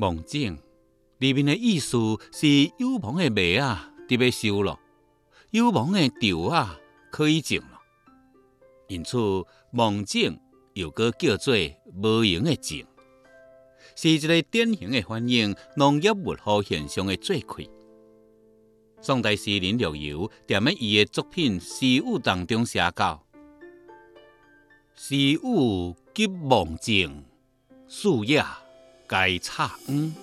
梦境里面的意思是有梦的麦啊，得要收了；有梦的稻啊，可以种了。因此，梦境又个叫做无形的种，是一个典型的反映农业物候现象的罪魁。宋代诗人陆游踮喺伊的作品《诗物》当中写道：“诗物及梦境，树叶该插黄。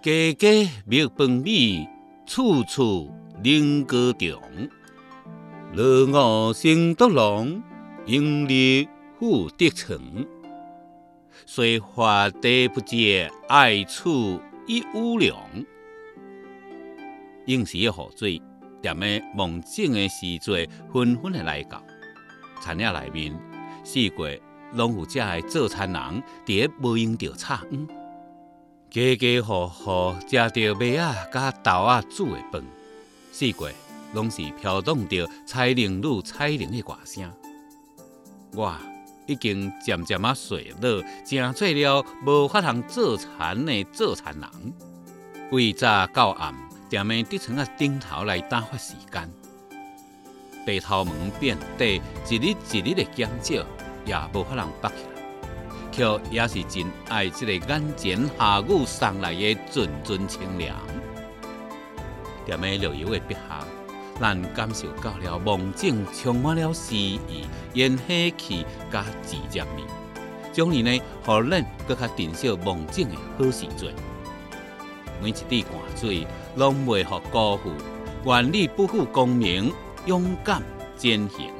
家家觅饭米，处处菱歌中。落我生独龙，迎日复得成。虽花地不接，爱处一无良。”应时的雨水，踮咧梦境的时节，纷纷的来到。田野内面，四季拢有遮的做田人，伫咧无用着插黄，家家户户食着麦啊、甲豆仔煮的饭。四季拢是飘动着彩铃女彩铃的歌声。我已经渐渐啊衰老，成做了无法通做田的做田人。为早到暗。踮咧竹床仔顶头来打发时间，白头毛变短，一日一日的减少，也无法通拔起来。却也是真爱这个眼前下雨送来的阵阵清凉。踮咧绿油的笔下，咱感受到了梦境充满了诗意、烟火气加自然味。将来呢，互咱更较珍惜梦境的好时节。每一滴汗水，拢袂互辜负。愿你不负功名，勇敢前行。